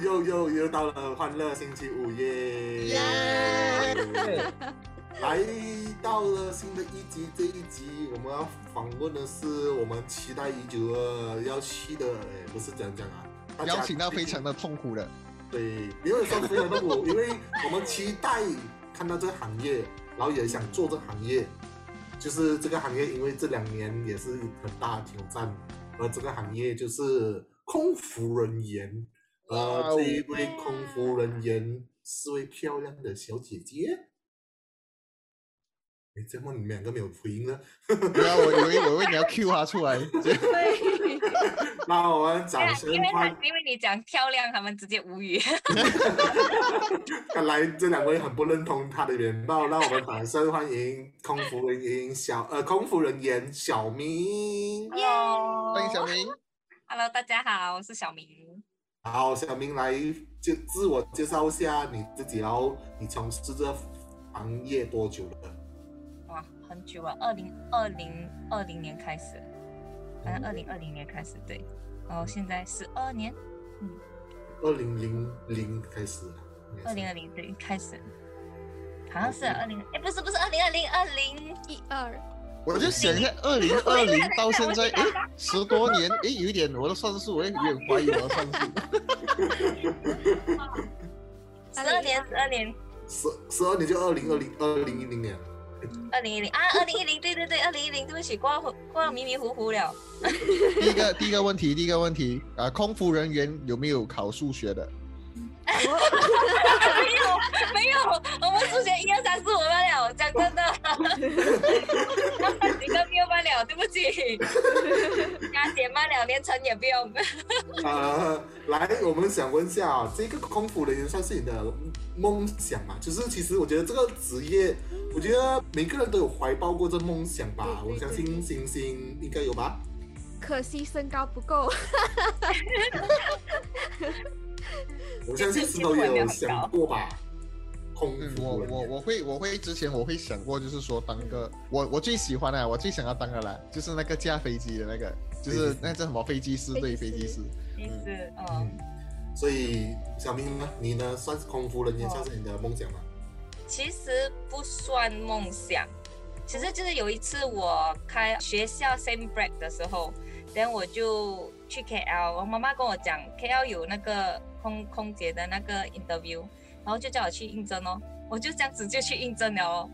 又又又到了欢乐星期五耶！来到了新的一集，这一集我们要访问的是我们期待已久的要去的，哎，不是这样讲啊，大家邀请到非常的痛苦的，对，因为说非常痛苦，因为我们期待看到这个行业，然后也想做这个行业，就是这个行业，因为这两年也是很大的挑战，而这个行业就是空服人员，哇呃，哦这一位空服人员是位漂亮的小姐姐。哎，怎么你们两个没有回应呢？不要，我以为我以为你要 Q 她出来，对，那我们对掌啊，声因为他，因为你讲漂亮，他们直接无语。看来这两位很不认同他的原貌。让我们掌声欢迎空服人员小呃空服人员小明。Hello，欢迎小明。Hello，大家好，我是小明。好，小明来就自我介绍一下你自己，然后你从事这行业多久了？哇，很久了，二零二零二零年开始，反正二零二零年开始对，然后现在十二年，嗯。二零零零开始二零二零对开始，好像是二零，哎，不是不是二零二零二零一二，我就想一下，二零二零到现在，诶，十多年，诶，有一点我的算术，我也有点怀疑我的算术。十二年十二年十十二年就二零二零二零一零年。二零一零啊，二零一零对对对，二零一零，对不起，过了过了迷迷糊糊了。第一个第一个问题，第一个问题啊，空服人员有没有考数学的？没 有没有，我们数学一二三四五班了，讲真的，几个没有班了，对不起，加减班了，连乘也不用。呃，来，我们想问一下啊，这个空服人员算是你的梦想嘛？就是其实我觉得这个职业，我觉得每个人都有怀抱过这梦想吧。我相信星星应该有吧。可惜身高不够。我相信石头也有想过吧。空嗯，我我我会我会之前我会想过，就是说当个我我最喜欢的，我最想要当的啦，就是那个驾飞机的那个，就是那叫什么飞机师，对，飞机师。嗯嗯，所以小明呢，你呢算是空服人员，哦算是你的梦想吗？其实不算梦想，其实就是有一次我开学校 same break 的时候，然后我就去 KL，我妈妈跟我讲 KL 有那个空空姐的那个 interview，然后就叫我去应征哦，我就这样子就去应征了哦。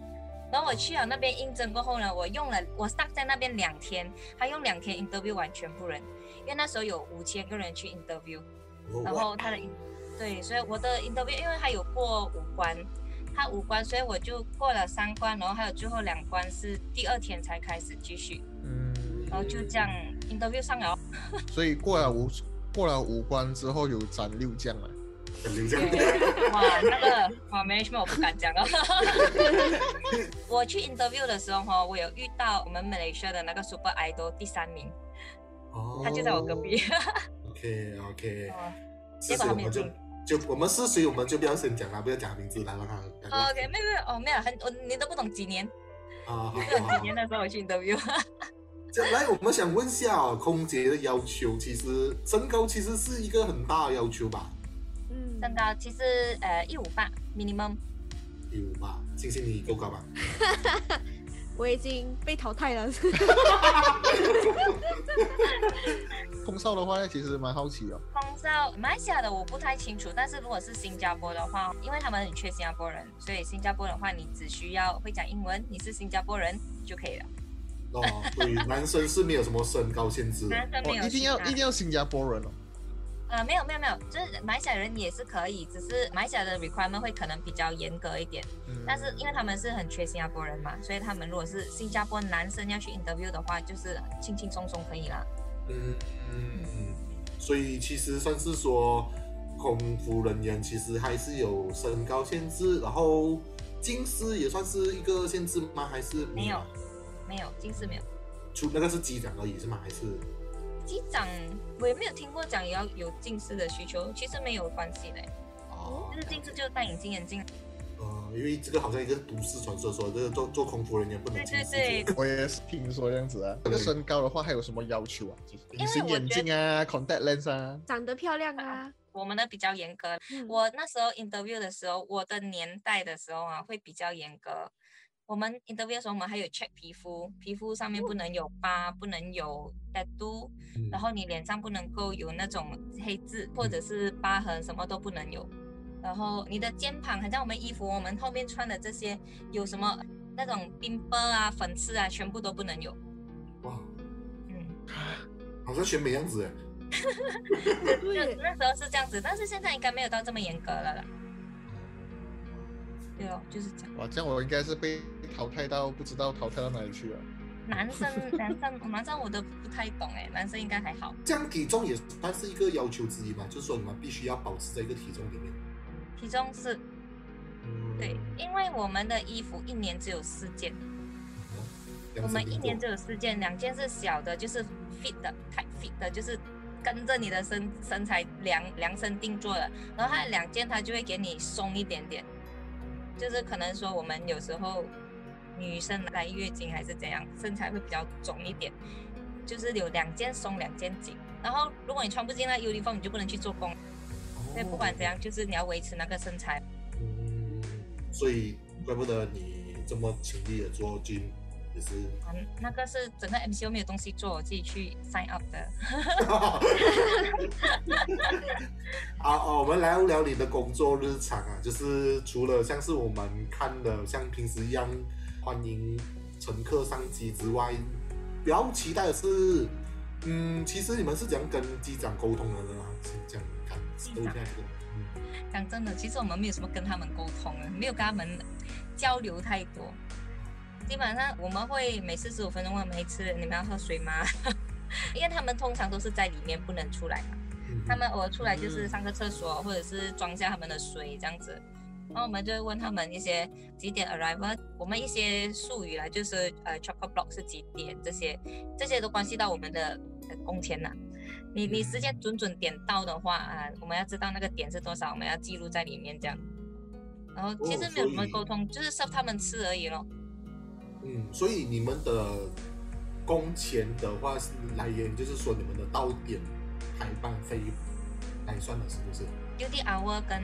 然后我去了那边应征过后呢，我用了我 stuck 在那边两天，他用两天 interview 完全部人，因为那时候有五千个人去 interview，然后他的对，所以我的 interview 因为他有过五关，他五关，所以我就过了三关，然后还有最后两关是第二天才开始继续，嗯，然后就这样 interview 上了。所以过了五过了五关之后有斩六将了。哇，那个哇 management 我不敢讲了。我去 interview 的时候哈，我有遇到我们 Malaysia 的那个 Super Idol 第三名，哦他就在我隔壁。OK OK，结果我们就没有进就我们是谁我们就不要先讲了，不要讲名字了让他。OK，没有没有哦，没有很我你都不懂几年，啊，几。年的时候我去 interview。这来，我们想问一下哦，空姐的要求，其实身高其实是一个很大的要求吧？嗯，身高其实呃一五八 minimum。一五八，星星你够高吧？我已经被淘汰了。空少的话呢，其实蛮好奇哦。空少马来西亚的我不太清楚，但是如果是新加坡的话，因为他们很缺新加坡人，所以新加坡的话，你只需要会讲英文，你是新加坡人就可以了。哦，对，男生是没有什么身高限制男生没，有一定要一定要新加坡人哦。呃，没有没有没有，就是马来西亚人也是可以，只是马来西亚的 requirement 会可能比较严格一点。嗯但是因为他们是很缺新加坡人嘛，所以他们如果是新加坡男生要去 interview 的话，就是轻轻松松可以啦。嗯嗯嗯。所以其实算是说，空服人员其实还是有身高限制，然后近视也算是一个限制吗？还是没有，没有近视没有。出那个是机长而已是吗？还是机长我也没有听过讲要有近视的需求，其实没有关系的，哦就是近视就是戴隐形眼镜。呃，因为这个好像一个都市传说，说这个做做空服人员不能对近视。对对，我也是听说这样子啊。这个身高的话还有什么要求啊？就是隐形眼镜啊，contact lens 啊。长得漂亮啊，我们的比较严格。嗯我那时候 interview 的时候，我的年代的时候啊，会比较严格。我们 interview 的时候，我们还有 check 皮肤，皮肤上面不能有疤，不能有 tattoo，嗯然后你脸上不能够有那种黑痣或者是疤痕，什么都不能有。然后你的肩膀，好像我们衣服，我们后面穿的这些有什么那种冰波啊、粉刺啊，全部都不能有。哇，嗯，好像选美样子哎。就对，那时候是这样子，但是现在应该没有到这么严格了啦。对哦，就是这样。哇，这样我应该是被淘汰到不知道淘汰到哪里去了。男生，男生，男生我都不太懂哎，男生应该还好。这样体重也算是一个要求之一嘛，就是说你们必须要保持在一个体重里面。体重是嗯对，因为我们的衣服一年只有四件，我我们一年只有四件，两件是小的，就是 fit 的，tight fit 的，就是跟着你的身身材量量身定做的，然后它两件它就会给你松一点点，就是可能说我们有时候女生来月经还是怎样，身材会比较肿一点，就是有两件松两件紧，然后如果你穿不进那 uniform，你就不能去做工，所以不管怎样，就是你要维持那个身材。嗯，所以怪不得你这么勤力的做 gym，也是。嗯，那个是整个 MCO 没有东西做，我自己去 sign up 的。好，哦，我们来聊聊你的工作日常啊，就是除了像是我们看的像平时一样欢迎乘客上机之外，比较期待的是，嗯，其实你们是怎样跟机长沟通的呢？是这样看，机长都这样。嗯，讲真的，其实我们没有什么跟他们沟通啊，没有跟他们交流太多。基本上我们会每四十五分钟问他们一次，你们要喝水吗？因为他们通常都是在里面不能出来嘛，嗯他们偶尔出来就是上个厕所，或者是装下他们的水这样子。然后我们就会问他们一些几点 arrival，我们一些术语啦，就是呃 c h o c o block 是几点这些，这些都关系到我们的呃工钱呐。你你时间准准点到的话啊，我们要知道那个点是多少，我们要记录在里面这样。然后其实没有什么沟通，就是 serve 他们吃而已咯。嗯，所以你们的工钱的话是来源，就是说你们的到点排班费来算的，是不是？duty hour 跟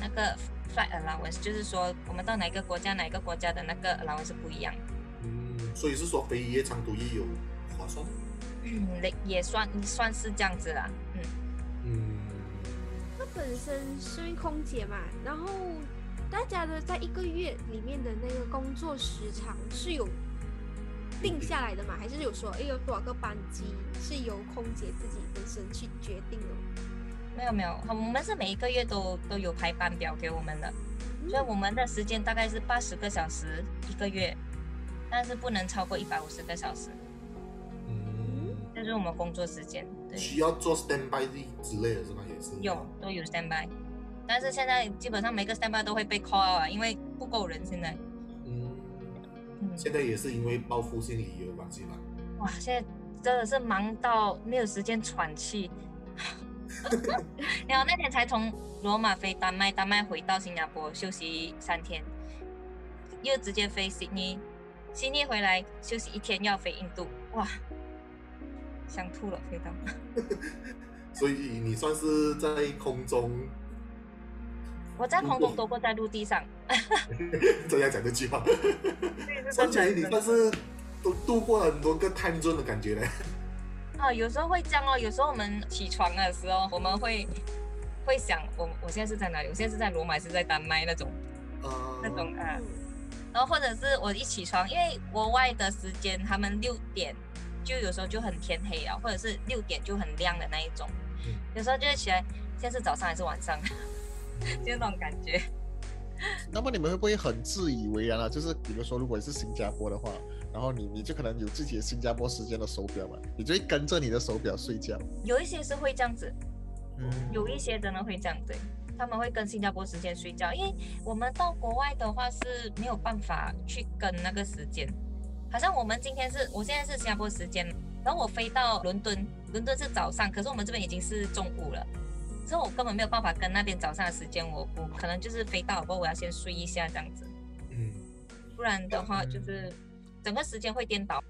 那个 flight allowance，就是说我们到哪个国家哪个国家的那个 allowance 是不一样。嗯，所以是说飞越长途也有划算。嗯，也也算算是这样子啦。嗯，嗯，那本身是为空姐嘛，然后大家的在一个月里面的那个工作时长是有定下来的嘛？还是有说，哎，有多少个班机是由空姐自己本身去决定的吗？没有没有，我们是每一个月都都有排班表给我们的，所以我们的时间大概是八十个小时一个月，但是不能超过一百五十个小时，嗯，这是我们工作时间。对，需要做 standby 之类的是吗？也是有都有 standby，但是现在基本上每个 standby 都会被 call out 啊，因为不够人现在。嗯，嗯，现在也是因为报复性理由关系嘛。哇，现在真的是忙到没有时间喘气。然后那天才从罗马飞丹麦，丹麦回到新加坡休息三天，又直接飞悉尼，悉尼回来休息一天，又要飞印度，哇，想吐了，飞到。所以你算是在空中 我在空中多过在陆地上，这样讲这句话，算起来你算是都度过了很多个 time zone 的感觉嘞。啊，有时候会这样哦。有时候我们起床的时候，我们会会想，我我现在是在哪里？我现在是在罗马，还是在丹麦那种呃，那种啊。嗯然后或者是我一起床，因为国外的时间，他们六点就有时候就很天黑了，或者是六点就很亮的那一种。嗯有时候就会起来，现在是早上还是晚上？就那种感觉。那么你们会不会很自以为然啊？就是比如说，如果是新加坡的话，然然后你你就可能有自己的新加坡时间的手表嘛，你就会跟着你的手表睡觉。有一些是会这样子，嗯，有一些真的会这样，对，他们会跟新加坡时间睡觉，因为我们到国外的话是没有办法去跟那个时间，好像我们今天是我现在是新加坡时间，然后我飞到伦敦，伦敦是早上，可是我们这边已经是中午了，所以我根本没有办法跟那边早上的时间，我我可能就是飞到不过我要先睡一下这样子，嗯，不然的话就是整个时间会颠倒。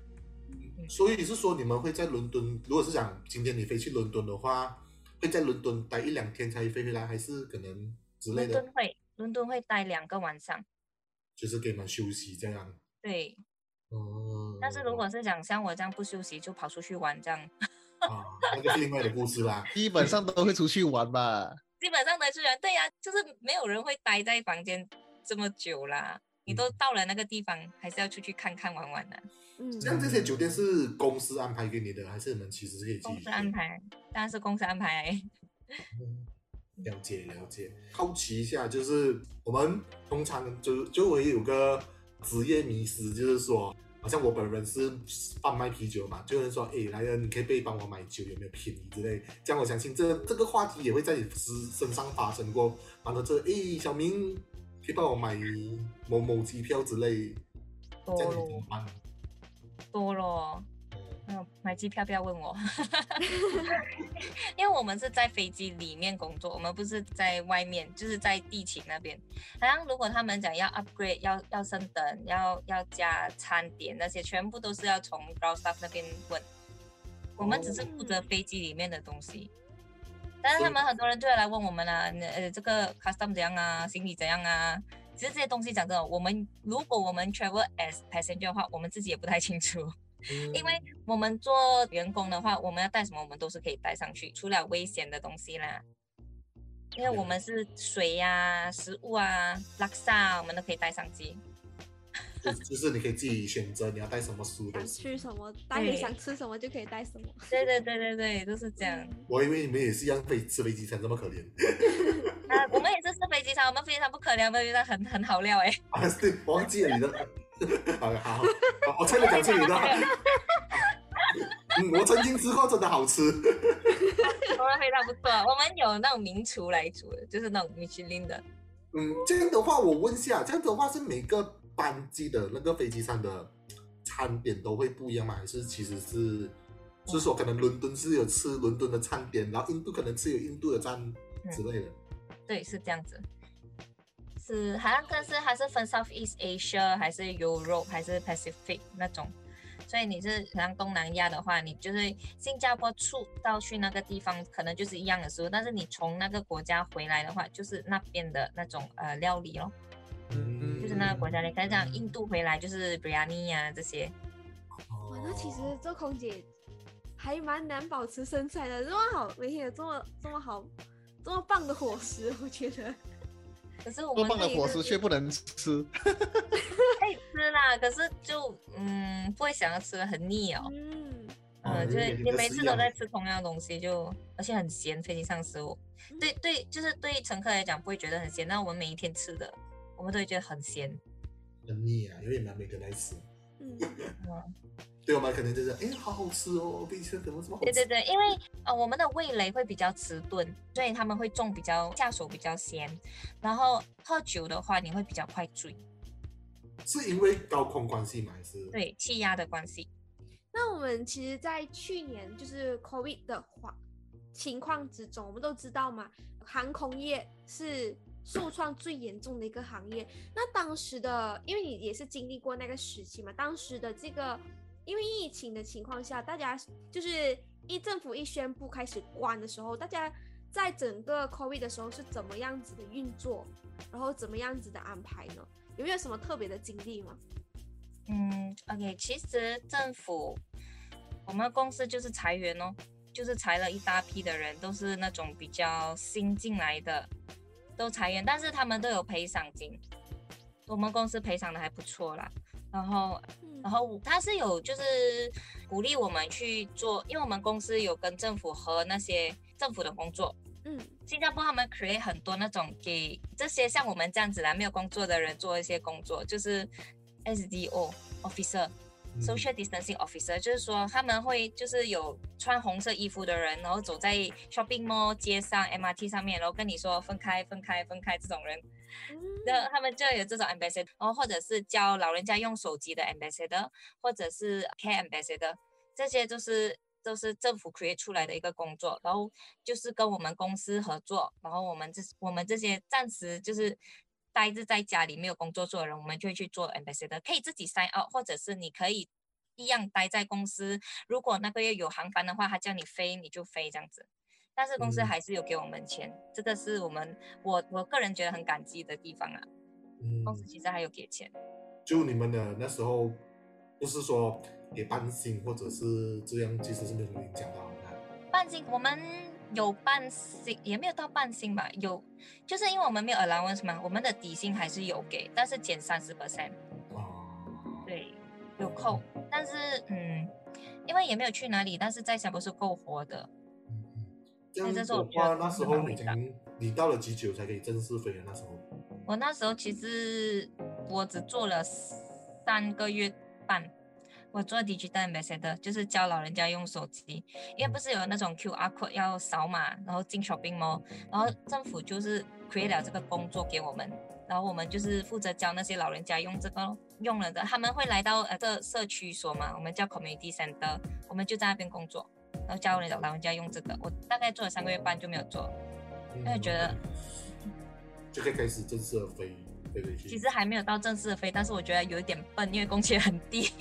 所以你是说你们会在伦敦，如果是想今天你飞去伦敦的话，会在伦敦待一两天才飞回来，还是可能之类的伦敦，会伦敦会待两个晚上，就是给你们休息这样。对，哦，但是如果是想像我这样不休息就跑出去玩这样。啊，那个是另外的故事啦。基本上都会出去玩吧。基本上都是人，对呀、就是没有人会待在房间这么久啦。你都到了那个地方，还是要出去看看玩玩的、嗯，像这些酒店是公司安排给你的，还是你们其实是可以自己公司安排，当然是公司安排。嗯了解了解，好奇一下，就是我们通常就就会有个职业迷失，就是说，好像我本人是贩卖啤酒嘛，就有人说，哎，来人，你可以不可以帮我买酒，有没有便宜之类。这样我相信这这个话题也会在你身身上发生过，完了这，哎，小明可以帮我买某某机票之类，这多样你怎么咯，办？多咯。嗯嗯，买机票不要问我，因为我们是在飞机里面工作，我们不是在外面，就是在地勤那边。好像如果他们讲要 upgrade，要要升等，要要加餐点那些，全部都是要从 ground staff 那边问。我们只是负责飞机里面的东西，但是他们很多人就会来问我们啊，呃，这个 custom 怎样啊，行李怎样啊？其实这些东西讲真的，我们如果我们 travel as passenger 的话，我们自己也不太清楚。因为我们做员工的话，我们要带什么，我们都是可以带上去，除了危险的东西啦。因为我们是水呀、食物啊、拉萨，我们都可以带上机。就就是你可以自己选择你要带什么书的想。吃什么带，你想吃什么就可以带什么。对对对对对，就是这样。我以为你们也是一样飞吃飞机餐这么可怜。啊，我们也是吃飞机餐，我们飞机餐不可怜，我们飞机餐很很好料哎。啊，对，忘记了你的。好好好，我差点讲出你的。嗯，我曾经吃过，真的好吃。我们非常不错，我们有那种名厨来煮的，就是那种米其林的。嗯，这样的话，我问一下，这样的话是每个班机的那个飞机上的餐点都会不一样吗？还是其实是就是说可能伦敦是有吃伦敦的餐点，然后印度可能吃有印度的餐之类的？对，是这样子。是好像但是还是分 Southeast Asia 还是 Europe 还是 Pacific 那种，所以你是像东南亚的话，你就是新加坡出到去那个地方，可能就是一样的食物，但是你从那个国家回来的话，就是那边的那种呃料理咯，就是那个国家的，看像印度回来就是 biryani 啊这些，哇，那其实做空姐还蛮难保持身材的，这么好，每天有这么这么好，这么棒的伙食，我觉得。可是我们自己是棒的伙食却不能吃，可以吃啦，可是就嗯不会想要吃的很腻哦。嗯，嗯，就是你每次都在吃同样的东西，就而且很咸，飞机上食物。对对，就是对乘客来讲不会觉得很咸，那我们每一天吃的，我们都会觉得很咸。很腻啊，有点难每个来吃。嗯，嗯，对我们可能就是哎，好好吃哦，飞机餐怎么怎么好吃？对对对，因为呃我们的味蕾会比较迟钝，所以他们会重比较下手比较咸，然后喝酒的话你会比较快醉，是因为高空关系吗？还是？对气压的关系。那我们其实，在去年就是 COVID 的话情况之中，我们都知道嘛，航空业是受创最严重的一个行业。那当时的，因为你也是经历过那个时期嘛，当时的这个因为疫情的情况下，大家就是一政府一宣布开始关的时候，大家在整个 COVID 的时候是怎么样子的运作，然后怎么样子的安排呢？有没有什么特别的经历吗？嗯，OK，其实政府我们公司就是裁员哦，就是裁了一大批的人，都是那种比较新进来的，都裁员，但是他们都有赔偿金，我们公司赔偿的还不错啦。然后，嗯然后他是有就是鼓励我们去做，因为我们公司有跟政府和那些政府的工作，嗯新加坡他们 create 很多那种给这些像我们这样子啦没有工作的人做一些工作，就是 SDO officer，social distancing officer，就是说他们会就是有穿红色衣服的人，然后走在 shopping mall 街上 MRT 上面，然后跟你说分开分开分开这种人，嗯。那他们就有这种 ambassador，然后或者是教老人家用手机的 ambassador，或者是 care ambassador，这些都是都是政府 create 出来的一个工作，然后就是跟我们公司合作，然后我们这我们这些暂时就是待着在家里没有工作做的人，我们就会去做 ambassador，可以自己 sign out，或者是你可以一样待在公司，如果那个月有航班的话，他叫你飞你就飞这样子。但是公司嗯还是有给我们钱，这个是我们我我个人觉得很感激的地方啊。嗯公司其实还有给钱，就你们的那时候，不是说给半薪或者是这样，其实是没有什么影响到的。半薪我们有半薪，也没有到半薪吧，有就是因为我们没有 allowance 嘛，我们的底薪还是有给，但是减三十 percent，哦，对，有扣，但是嗯，因为也没有去哪里，但是在想不是够活的，嗯嗯，这样所以这是的我那时候你已蛮伟大。经你到了几久才可以正式飞的？那时候，我那时候其实我只做了三个月半，我做 digital ambassador，就是教老人家用手机，因为不是有那种 QR code 要扫码，然后进 shopping mall，然后政府就是 create 了这个工作给我们，然后我们就是负责教那些老人家用这个咯用了的，他们会来到呃这社区所嘛，我们叫 community center，我们就在那边工作，然后教人家老人家用这个，我大概做了三个月半就没有做，因因为觉得就可以开始正式的飞飞回去。其实还没有到正式的飞，但是我觉得有一点笨，因为工钱很低，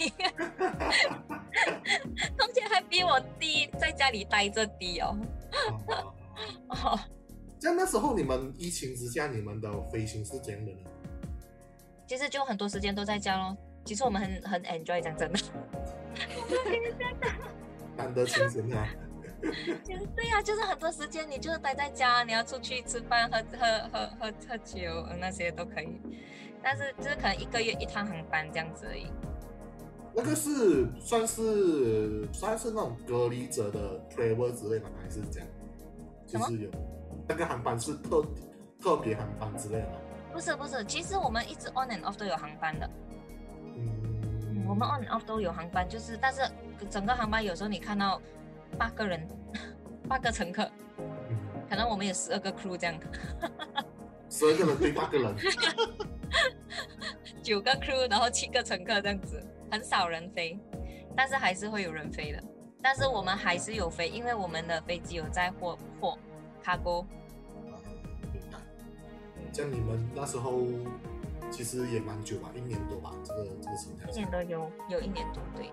工钱还比我低，在家里待着低哦。哦哦，这样那时候你们疫情之下，你们的飞行是怎样的呢？其实就很多时间都在家咯。其实我们很很 enjoy，讲真的，难得清闲啊。对呀、就是很多时间你就是待在家，你要出去吃饭、喝喝喝喝喝酒呃那些都可以，但是就是可能一个月一趟航班这样子而已。那个是算是算是那种隔离者的 travel 之类的吗？还是这样？就是有那个航班是特特别航班之类的吗？不是不是，其实我们一直 on and off 都有航班的。嗯，我们 on and off 都有航班，就是但是整个航班有时候你看到八个人，八个乘客，嗯可能我们有十二个 crew 这样，十二个人对八个人，九个 crew，然后七个乘客这样子，很少人飞，但是还是会有人飞的。但是我们还是有飞，因为我们的飞机有载货货 cargo，明白。这样你们那时候其实也蛮久吧，一年多吧，这个这个形态一年。多有有一年多对。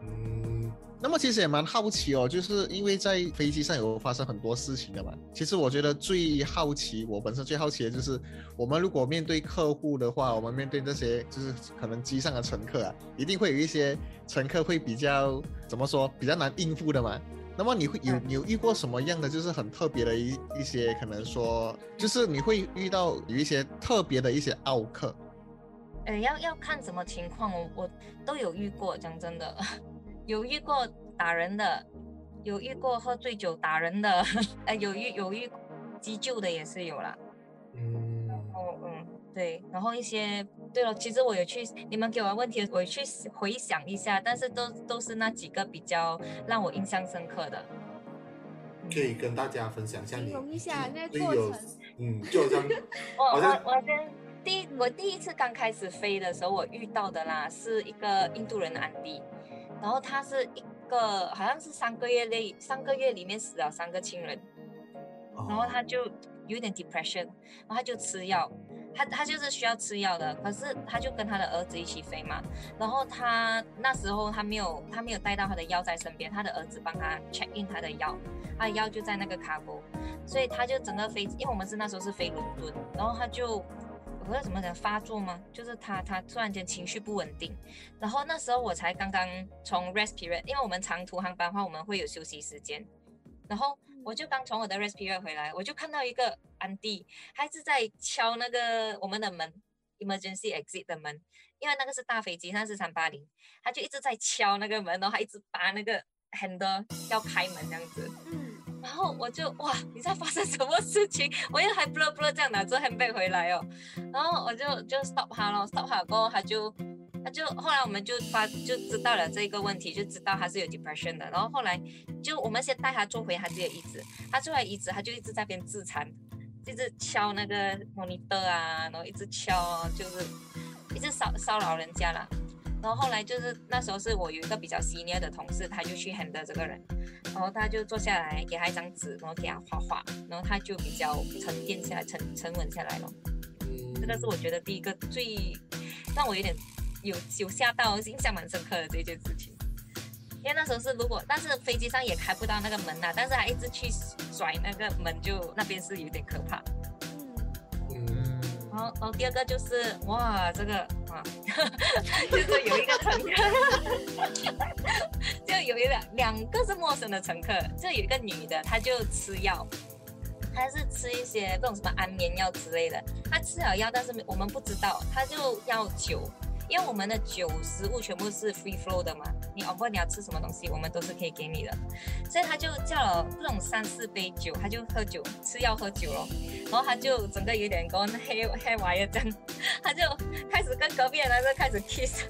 嗯，那么其实也蛮好奇哦，就是因为在飞机上有发生很多事情的嘛。其实我觉得最好奇，我本身最好奇的就是，我们如果面对客户的话，我们面对这些就是可能机上的乘客啊，一定会有一些乘客会比较怎么说，比较难应付的嘛。那么你会有有遇过什么样的就是很特别的一一些可能说，就是你会遇到有一些特别的一些奥客，呃，要要看什么情况，我我都有遇过，讲真的，有遇过打人的，有遇过喝醉酒打人的，呃，有遇有遇急救的也是有啦。嗯，哦，嗯，对，然后一些，对了，其实我有去，你们给我的问题，我有去回想一下，但是都都是那几个比较让我印象深刻的。可以跟大家分享一下你形容一下那个过程，嗯，就好像 我好像我我跟第一我第一次刚开始飞的时候，我遇到的啦是一个印度人的安迪，然后他是一个好像是三个月内三个月里面死了三个亲人，然后他就有点 depression，然后他就吃药，他他就是需要吃药的，可是他就跟他的儿子一起飞嘛，然后他那时候他没有他没有带到他的药在身边，他的儿子帮他 check in 他的药，他的药就在那个卡波，所以他就整个飞，因为我们是那时候是飞伦敦，然后他就。我要怎么讲发作吗？就是他他突然间情绪不稳定，然后那时候我才刚刚从 rest period，因为我们长途航班的话我们会有休息时间，然后我就刚从我的 rest period 回来，我就看到一个安迪，他是在敲那个我们的门，emergency exit 的门，因为那个是大飞机，那是三八零，他就一直在敲那个门，然后他一直拔那个 handle 要开门这样子，然后我就哇，你在发生什么事情？我又还 blur blur 这样拿着 handbag 回来哦，然后我就就 stop 他咯 stop 他过后他就他就后来我们就发就知道了这个问题，就知道他是有 depression 的。然后后来就我们先带他坐回他自己的椅子，他坐回椅子，他就一直在边自残，一直敲那个 monitor 啊，然后一直敲，就是一直骚骚扰人家啦。然后后来就是那时候是我有一个比较 senior 的同事，他就去 handle 这个人，然后他就坐下来给他一张纸，然后给他画画，然后他就比较沉淀下来，沉沉稳下来了。嗯这个是我觉得第一个最让我有点有有吓到、印象蛮深刻的这件事情。因为那时候是如果，但是飞机上也开不到那个门呐、但是他一直去甩那个门，就那边是有点可怕。嗯，嗯，然后，然后第二个就是哇，这个 就是有一个乘客，就有一两两个是陌生的乘客，就有一个女的，她就吃药，她是吃一些这种什么安眠药之类的，她吃了药，但是我们不知道，她就要酒。因为我们的酒食物全部是 free flow 的嘛，你哦不你要吃什么东西，我们都是可以给你的，所以他就叫了这种三四杯酒，他就喝酒，吃药喝酒咯，然后他就整个有点跟 黑黑娃一样，他就开始跟隔壁的男生开始 kiss，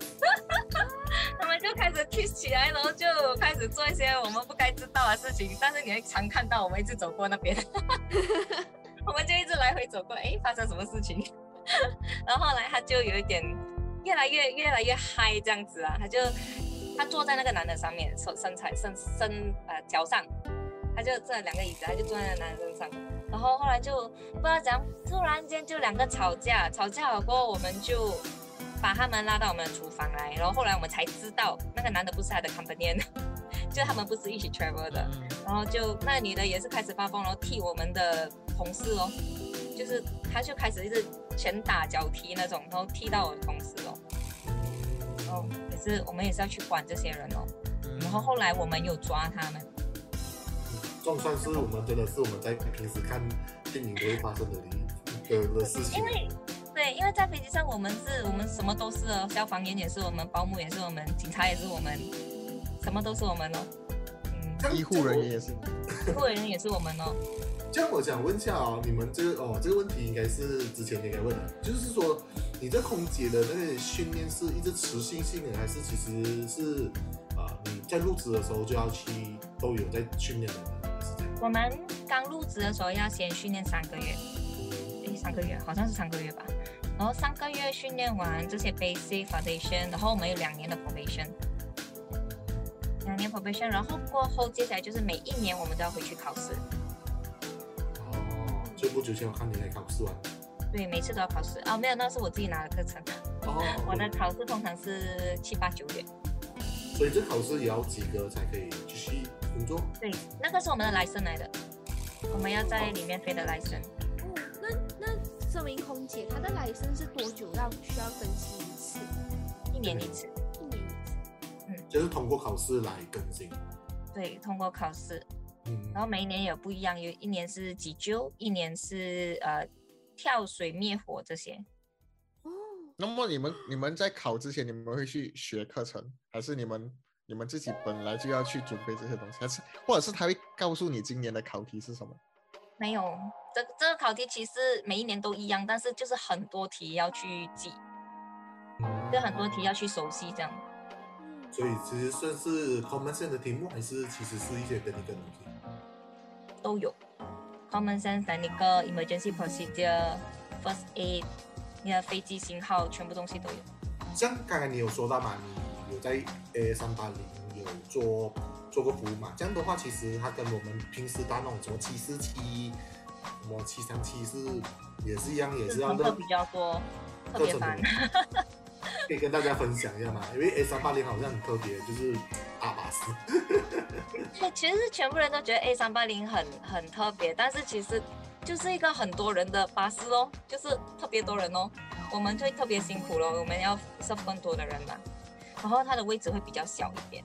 他们就开始 kiss 起来，然后就开始做一些我们不该知道的事情，但是你会常看到我们一直走过那边，我们就一直来回走过，哎，发生什么事情？然后后来他就有一点越来越越来越嗨这样子啊，他就他坐在那个男的上面，身身材身身呃脚上，他就这两个椅子，他就坐在那男的身上。然后后来就不知道怎样，突然间就两个吵架，吵架了过后，我们就把他们拉到我们的厨房来，然后后来我们才知道那个男的不是他的 companion，就他们不是一起 travel 的，嗯然后就那女的也是开始发疯，然后踢我们的同事哦，就是他就开始一直拳打脚踢那种，然后踢到我的同事哦，然后可是我们也是要去管这些人哦，嗯。然后后来我们有抓他们，这种算是我们真的是我们在平时看电影都会发生的的的事情。因。为对，因为在飞机上我们是我们什么都是哦，消防员也是我们，保姆也是我们，警察也是我们，什么都是我们哦，嗯，医护人员也是，医护人员也是我们哦，这样我想问一下哦，你们这个哦这个问题应该是之前应该问的，就是说你这空姐的那个训练是一直持续性的，还是其实是啊、呃你在入职的时候就要去都有在训练的？我们刚入职的时候要先训练三个月，诶，三个月好像是三个月吧。然后三个月训练完这些 basic foundation，然后我们有两年的 probation，两年 probation，然后过后接下来就是每一年我们都要回去考试，不久前我看你还考试完。对，每次都要考试啊，没有，那是我自己拿的课程，哦，我的考试通常是七八九月，所以这考试也要及格才可以继续工作。对，那个是我们的 license 来的，我们要在里面飞的 license。哦，那那这名空姐她的来生是多久要需要更新一次？一年一次，一年一次。嗯就是通过考试来更新。对，通过考试，嗯，然后每一年也有不一样，有一年是急救，一年是呃跳水灭火这些。哦，那么你们你们在考之前，你们会去学课程，还是你们你们自己本来就要去准备这些东西，还是或者是他会告诉你今年的考题是什么？没有，这这个考题其实每一年都一样，但是就是很多题要去记，就很多题要去熟悉这样。嗯，所以其实算是 common sense 的题目，还是其实是一些跟你跟东西？都有，common sense、technical、emergency procedure、first aid，你的飞机型号，全部东西都有。像刚才你有说到嘛，你有在 A 三八零有做做过服务嘛？这样的话，其实它跟我们平时搭那种什么七四七、什么七三七是也是一样，也是要的比较多，特别烦。可以跟大家分享一下嘛？因为 A 三八零好像很特别，就是阿巴士。对，其实全部人都觉得 A 三八零很很特别，但是其实就是一个很多人的巴士哦，就是特别多人哦，我们会特别辛苦咯，我们要 serve 更多的人嘛，然后它的位置会比较小一点。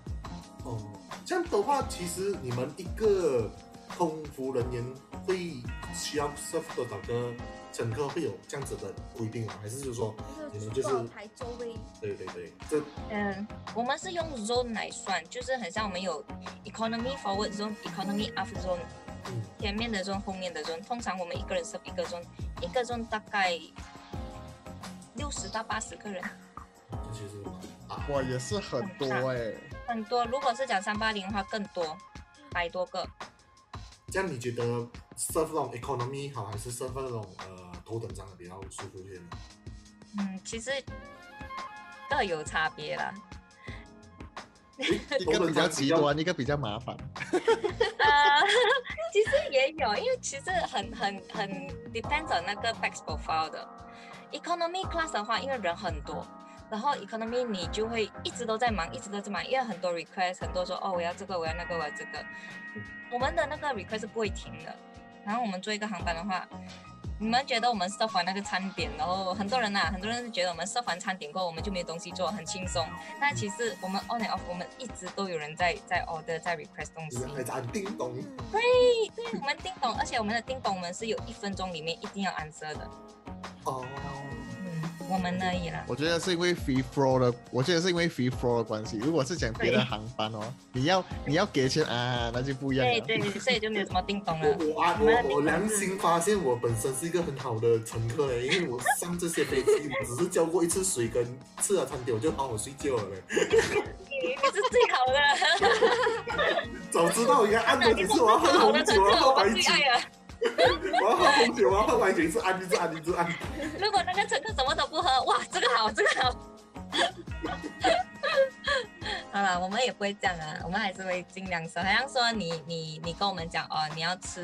哦，这样的话，其实你们一个空服人员会需要 serve 多少个乘客？会有这样子的规定吗？还是就是说，你们就是多少排座位？对对对，这嗯，我们是用 zone 来算，就是很像我们有 economy forward zone、economy after zone，嗯前面的 zone、后面的 zone，通常我们一个人 serve 一个 zone，一个 zone 大概六十到八十个人。其实啊。哇，也是很多哎、很多。如果是讲三八零的话，更多，百多个。这样你觉得 serve 那种 economy 好，还是 serve 那种呃头等舱的比较舒服一点？嗯，其实各有差别啦。一个比较极端，一个比较麻烦。呃，其实也有，因为其实很很很 depends on 那个 back profile 的。Economy class 的话，因为人很多，然后 economy 你就会一直都在忙，一直都在忙，因为很多 request，很多说哦我要这个，我要那个，我要这个。我们的那个 request 是不会停的。然后我们做一个航班的话，你们觉得我们 serve 完那个餐点，然后很多人呐、很多人是觉得我们 serve 完餐点过后，我们就没有东西做，很轻松。但其实我们 on and off，我们一直都有人在在 order，在 request 东西。还在按叮咚，对，我们叮咚，而且我们的叮咚我们是有一分钟里面一定要 answer 的。哦，嗯，我们而已啦。我觉得是因为 free flow 的，我觉得是因为 free flow 的关系。如果是讲别的航班哦，你要你要给钱啊，那就不一样了。对对，所以就没有什么叮咚了。我我我我良心发现，我本身是一个很好的乘客嘞，因为我上这些飞机，我只是交过一次水跟吃了餐点，我就好好睡觉了嘞。你你是最好的，早知道应该按多几次，我要喝最好的乘红酒，喝白酒，们最爱了。我要喝红酒，我要喝白酒，一直按一直按一直按。如果那个乘客什么都不喝，哇，这个好，这个好。好了，我们也不会这样啊，我们还是会尽量说，好像说你你你跟我们讲哦，你要吃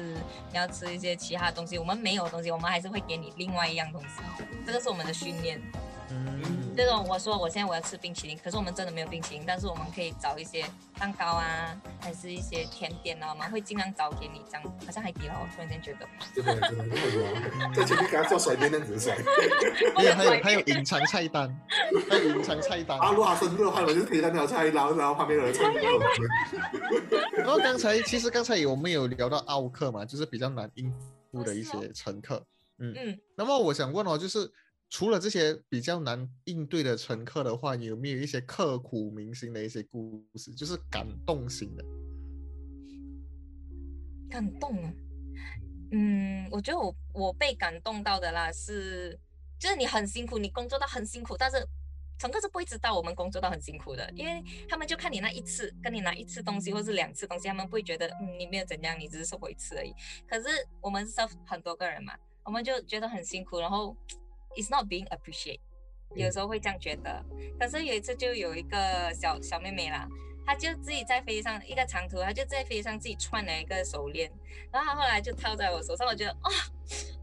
你要吃一些其他东西，我们没有东西，我们还是会给你另外一样东西，这个是我们的训练。嗯，这种我说我现在我要吃冰淇淋，可是我们真的没有冰淇淋，但是我们可以找一些蛋糕啊，还是一些甜点啊，我们会尽量找给你，这样好像海底捞，我突然间觉得，真的真的真的，在前面给他做甩边那样子甩。还有还有还有隐藏菜单，还有隐藏菜单。啊，如果他生日的话，我就可以在那条菜，然后然后旁边有人唱歌。然后刚才其实刚才我们有聊到奥克嘛，就是比较难应付的一哦些乘客。嗯，嗯，那么我想问哦，就是除了这些比较难应对的乘客的话，有没有一些刻骨铭心的一些故事，就是感动型的？感动啊，嗯，我觉得我我被感动到的啦是，就是你很辛苦，你工作到很辛苦，但是。乘客是不会知道我们工作到很辛苦的，因为他们就看你那一次，跟你拿一次东西或是两次东西，他们不会觉得嗯你没有怎样，你只是收过一次而已。可是我们是 serve 很多个人嘛，我们就觉得很辛苦，然后 it's not being appreciate，有时候会这样觉得。可是有一次就有一个小小妹妹啦，她就自己在飞机上一个长途，她就在飞机上自己串了一个手链，然后她后来就套在我手上，我觉得啊，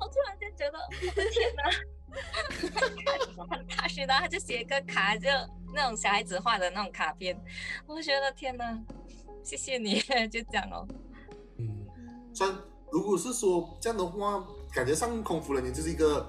我突然间觉得我的天哪！很踏实的，他就写一个卡，就那种小孩子画的那种卡片，我觉得天哪，谢谢你，就这样哦。嗯，虽然如果是说这样的话，感觉上空服人员就是一个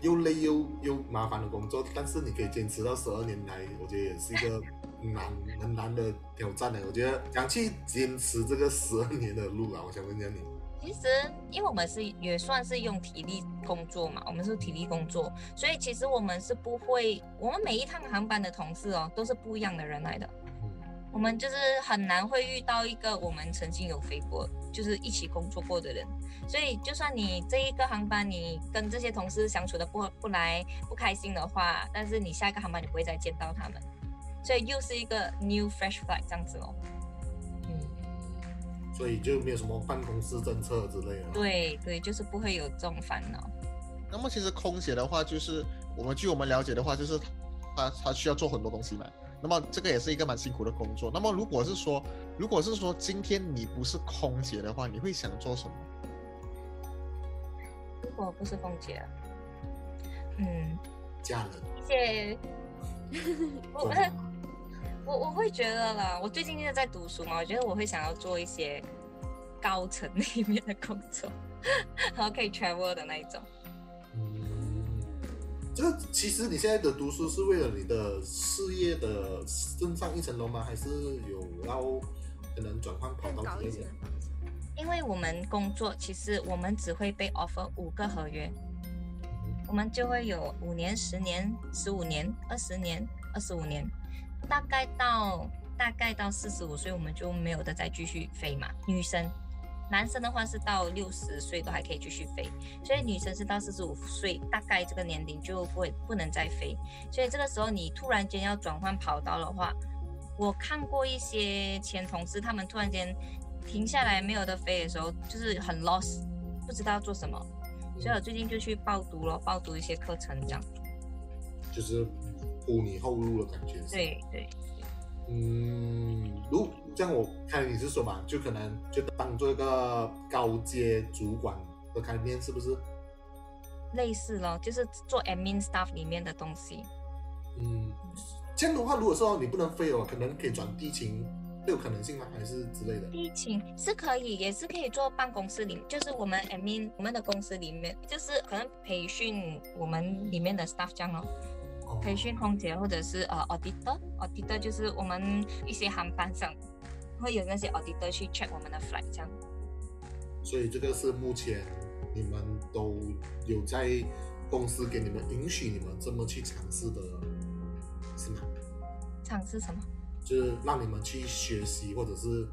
又累又又麻烦的工作，但是你可以坚持到十二年来，我觉得也是一个难很难的挑战的。我觉得想去坚持这个十二年的路啊，我想问一下你。其实，因为我们是也算是用体力工作嘛，我们是体力工作，所以其实我们是不会，我们每一趟航班的同事哦，都是不一样的人来的。嗯我们就是很难会遇到一个我们曾经有飞过，就是一起工作过的人。所以，就算你这一个航班你跟这些同事相处的不不来、不开心的话，但是你下一个航班你不会再见到他们，所以又是一个 new fresh flight 这样子哦。嗯，所以就没有什么办公室政策之类的。，对对，就是不会有这种烦恼。那么其实空姐的话，就是我们据我们了解的话，就是她她需要做很多东西嘛。那么这个也是一个蛮辛苦的工作。那么如果是说，如果是说今天你不是空姐的话，你会想做什么？如果不是凤姐，嗯，家人。一些 我做什么 我我会觉得啦，我最近一直在读书嘛，我觉得我会想要做一些高层里面的工作，然后可以 travel 的那一种。这其实你现在的读书是为了你的事业的更上一层楼吗？还是有要可能转换跑道之类的？因为我们工作其实我们只会被 offer 五个合约，我们就会有五年、十年、十五年、二十年、二十五年，大概到大概到四十五岁，我们就没有的再继续飞嘛。女生，男生的话是到六十岁都还可以继续飞，所以女生是到四十五岁，大概这个年龄就不会不能再飞。所以这个时候你突然间要转换跑道的话，我看过一些前同事，他们突然间停下来没有的飞的时候，就是很 lost，不知道做什么。所以我最近就去报读了，报读一些课程这样。就是铺你后路的感觉。对对。嗯，如这样我看你是说嘛，就可能就当做一个高阶主管的概念，是不是？类似咯，就是做 admin staff 里面的东西。嗯，这样的话，如果说你不能飞哦，可能可以转地勤，会有可能性吗？还是之类的？地勤是可以，也是可以做办公室里，就是我们 admin 我们的公司里面，就是可能培训我们里面的 staff 这样咯。培训空姐或者是呃 auditor，auditor 就是我们一些航班上会有那些 auditor 去 check 我们的 flight 这样。所以这个是目前你们都有在公司给你们允许你们这么去尝试的，是吗？尝试什么？就是让你们去学习，或者是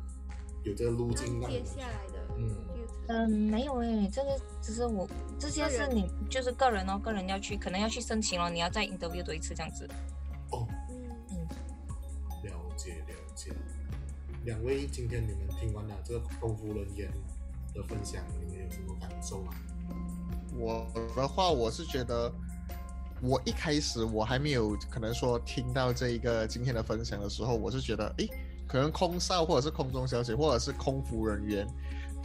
有这个路径让接下来的嗯。嗯，没有诶，这个只是我这些是你就是个人哦，个人要去，可能要去申请哦，你要再 interview 多一次这样子。哦，嗯，了解了解。两位，今天你们听完了这个空服人员的分享，你们有什么感受吗？我的话，我是觉得，我一开始我还没有可能说听到这一个今天的分享的时候，我是觉得，诶，可能空少或者是空中小姐或者是空服人员。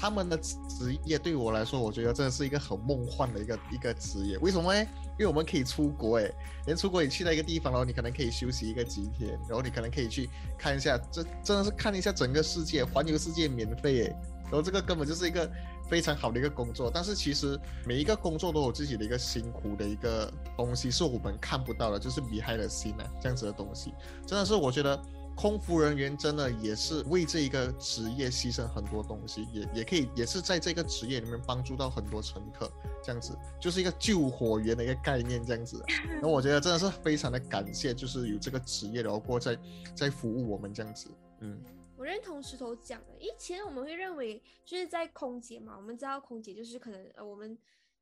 他们的职业对我来说，我觉得真的是一个很梦幻的一个一个职业。为什么呢？因为我们可以出国，哎，连出国你去到一个地方，然后你可能可以休息一个几天，然后你可能可以去看一下，这真的是看一下整个世界，环游世界免费，哎，然后这个根本就是一个非常好的一个工作。但是其实每一个工作都有自己的一个辛苦的一个东西，是我们看不到的，就是比海的心啊，这样子的东西，真的是我觉得。空服人员真的也是为这一个职业牺牲很多东西，也也可以也是在这个职业里面帮助到很多乘客，这样子就是一个救火员的一个概念，这样子。那我觉得真的是非常的感谢，就是有这个职业，然后过在在服务我们这样子。嗯，我认同石头讲的，以前我们会认为就是在空姐嘛，我们知道空姐就是可能呃我们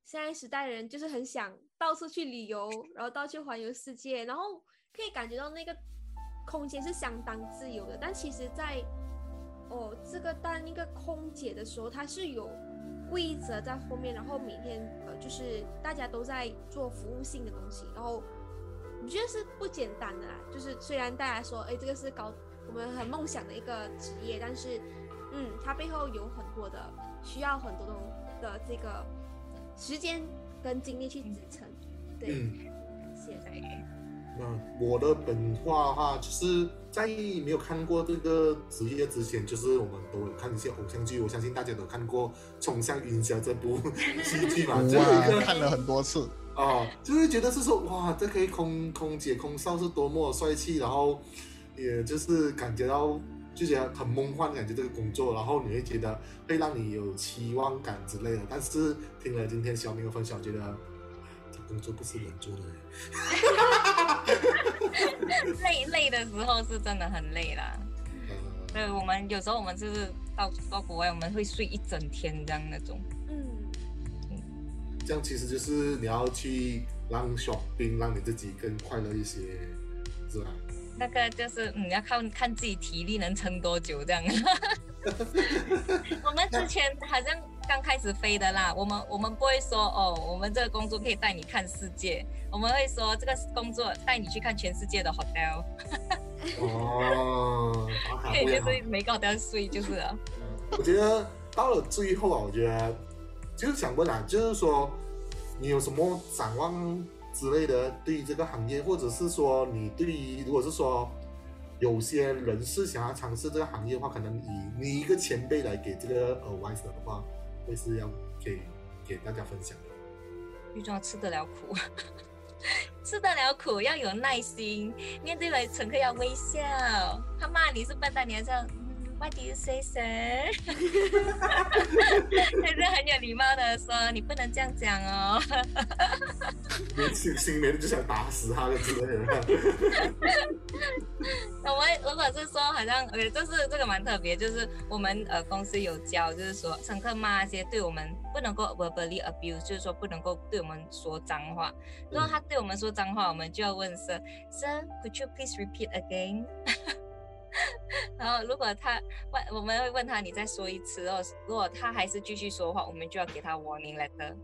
现在时代人就是很想到处去旅游，然后到处环游世界，然后可以感觉到那个。空间是相当自由的，但其实，在哦这个当一个空姐的时候，它是有规则在后面，然后每天呃就是大家都在做服务性的东西，然后我觉得是不简单的啦。就是虽然大家说，哎，这个是高我们很梦想的一个职业，但是嗯，它背后有很多的需要很多的的这个时间跟精力去支撑。对，谢谢。那我的本话的话，就是在没有看过这个职业之前，就是我们都有看一些偶像剧，我相信大家都看过《冲向云霄》这部 戏剧嘛，哇，看了很多次啊，就是觉得是说，哇，这可以空空姐空少是多么帅气，然后也就是感觉到就觉得很梦幻，感觉这个工作，然后你会觉得会让你有期望感之类的。但是听了今天小明的分享，觉得。工作不是人做的，累累的时候是真的很累啦。对，我们有时候我们就是到到国外，我们会睡一整天这样那种。嗯嗯，这样其实就是你要去让小兵让你自己更快乐一些，是吧？那个就是嗯，要看看自己体力能撑多久这样。我们之前好像。刚开始飞的啦，我们我们不会说哦，我们这个工作可以带你看世界，我们会说这个工作带你去看全世界的 hotel。哦，可以就是每个 hotel 睡就是了。我觉得到了最后啊，我觉得就是想问啊，就是说你有什么展望之类的，对于这个行业，或者是说你对于如果是说有些人是想要尝试这个行业的话，可能以你一个前辈来给这个呃 advice 的话。会是要给给大家分享的。玉装吃得了苦，吃得了苦要有耐心，面对了乘客要微笑。他骂你是笨蛋，你还这样 What do you say, sir？还是很有礼貌的说，你不能这样讲哦。心心里面就想打死他的之类的。我们如果是说好像，OK，这是这个蛮特别，就是我们呃公司有教，就是说乘客骂那些对我们不能够 verbally abuse，就是说不能够对我们说脏话。如果他对我们说脏话，我们就要问 Sir，Sir，Could you please repeat again？然后如果他问，我们会问他你再说一次哦。如果他还是继续说话，我们就要给他 warning letter。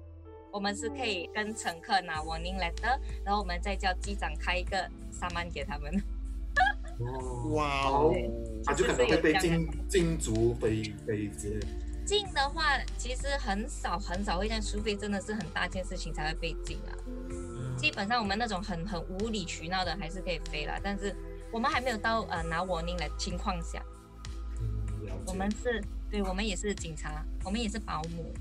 我们是可以跟乘客拿 warning letter，然后我们再叫机长开一个萨曼给他们。哦，哇哦哦，他就可能会被禁禁足飞飞之类的。禁的话，其实很少很少会这样，除非真的是很大件事情才会被禁啊。基本上我们那种很很无理取闹的还是可以飞啦，但是我们还没有到呃拿 warning 的情况下，嗯，我们是对，我们也是警察，我们也是保姆，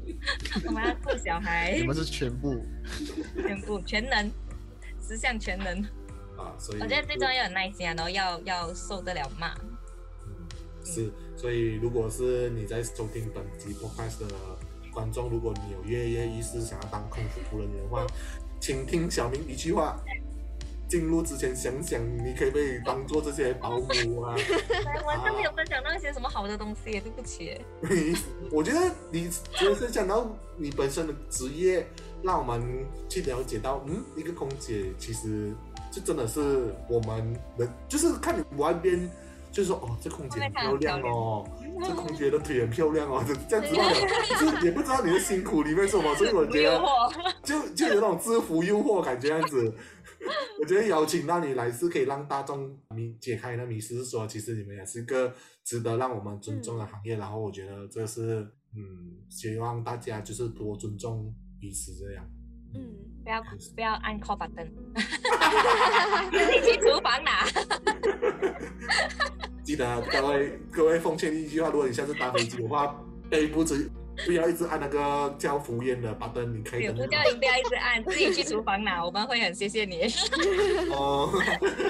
我们要顾小孩你，们是全部，全部全能，十项全能。啊，所以我觉得最重要要有耐心啊，然后要要受得了骂。嗯是，所以如果是你在收听本集 podcast 的观众，如果你有跃跃欲试想要当空服人员的话，请听小明一句话。进入之前想想，你可以被当做这些保姆啊。我真没有分享到一些什么好的东西，对不起。我觉得你就是讲到你本身的职业，让我们去了解到，嗯，一个空姐其实就真的是我们的，就是看你外边，就是说哦，这空姐很漂亮哦，这空姐的腿很漂亮哦，这这样子就是也不知道你的辛苦里面是什么，所以我觉得，就就有那种制服诱惑感觉样子。我觉得邀请到你来是可以让大众迷解开那迷思，是说其实你们也是个值得让我们尊重的行业。然后我觉得这是嗯，希望大家就是多尊重彼此这样。嗯，不要不要按 call button，自己去厨房拿。记得各位各位奉劝一句话，如果你下次搭飞机的话，背不直不要一直按那个叫服务员的 button，你可以不叫你不要一直按，自己去厨房拿，我们会很谢谢你。哦，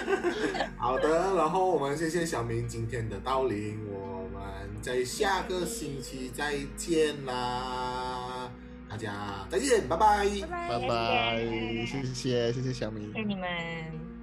好的，然后我们谢谢小明今天的到临，我们在下个星期再见啦，大家再见，拜拜。拜拜拜拜，谢谢谢谢小明谢谢。你们。